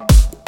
you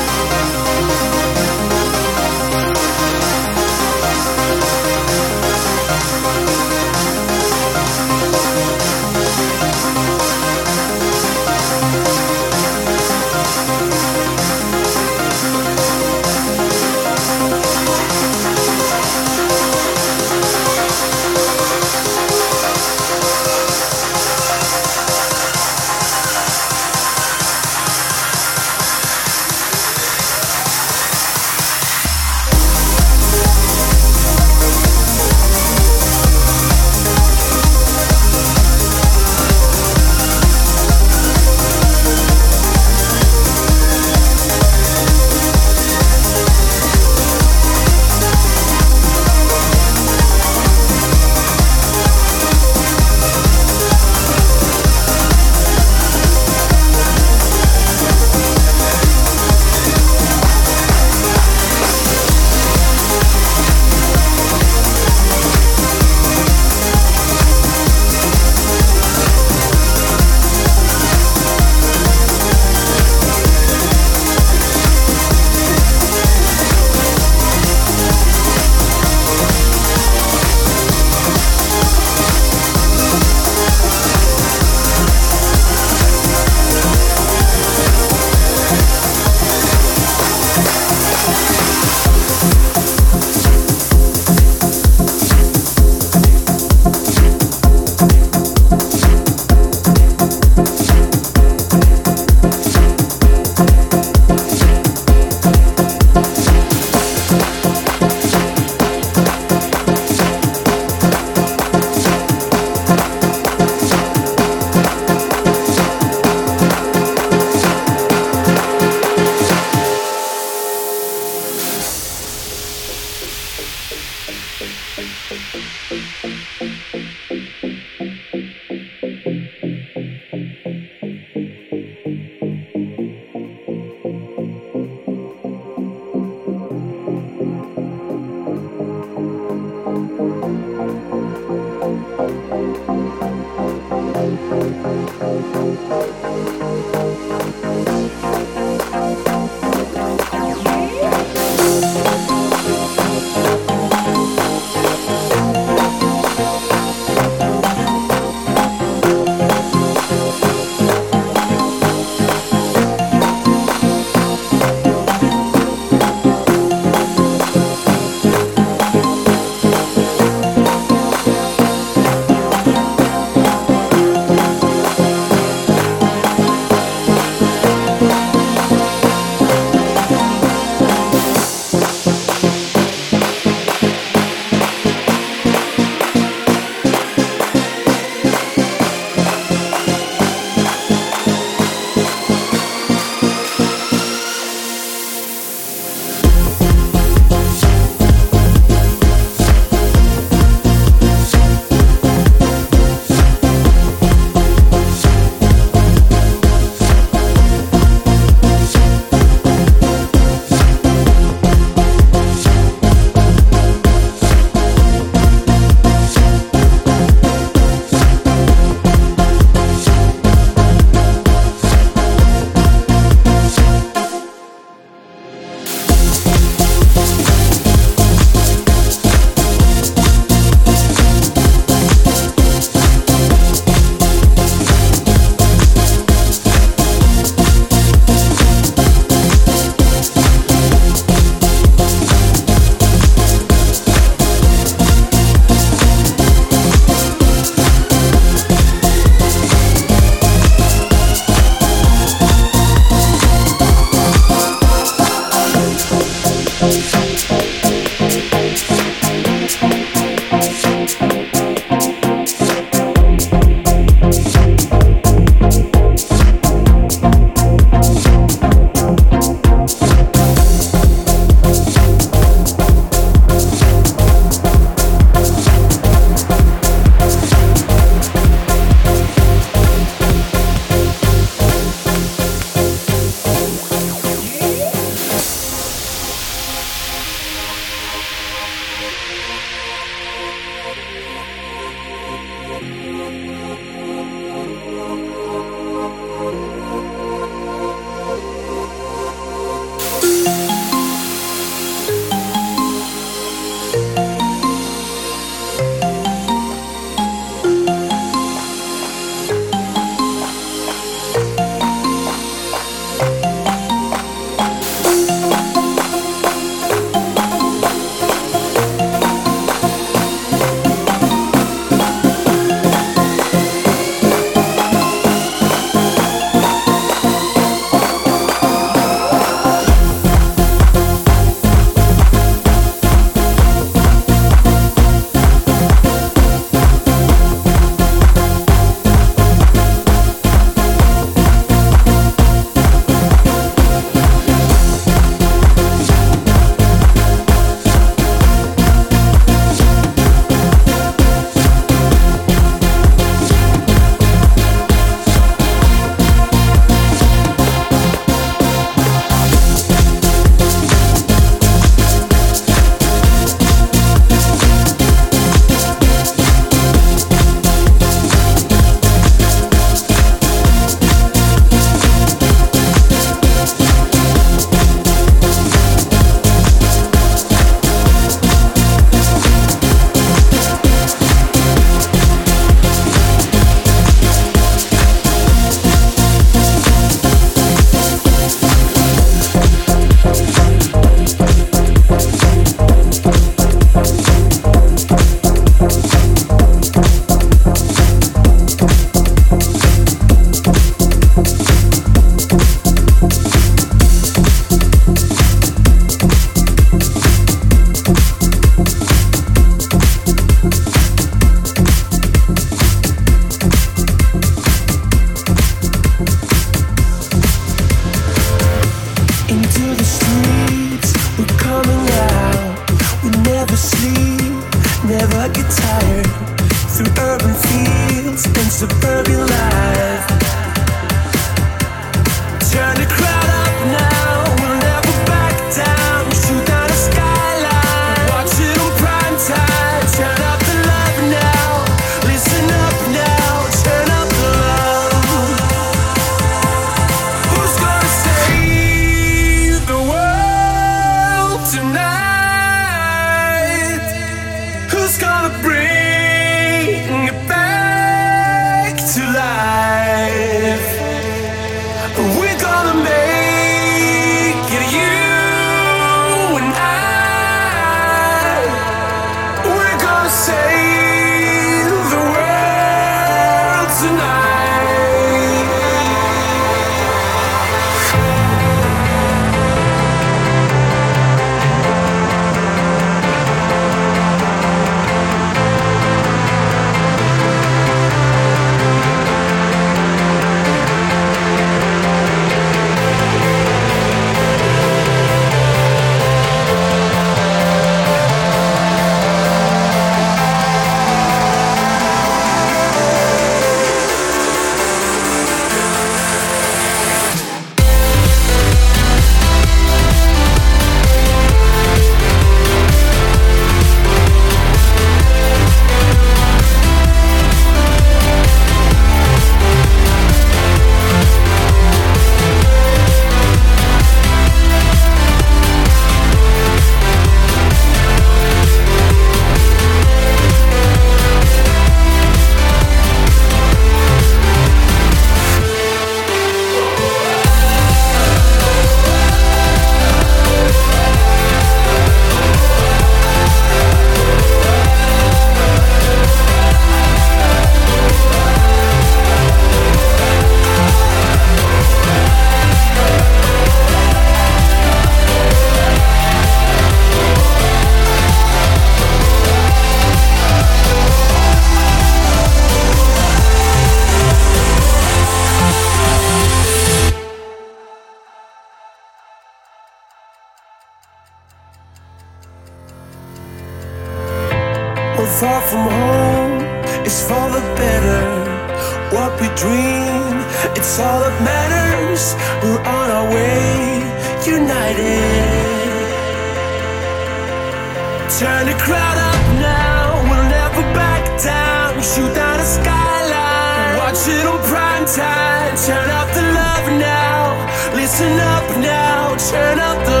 Watch it on prime time. Turn up the love now. Listen up now. Turn up the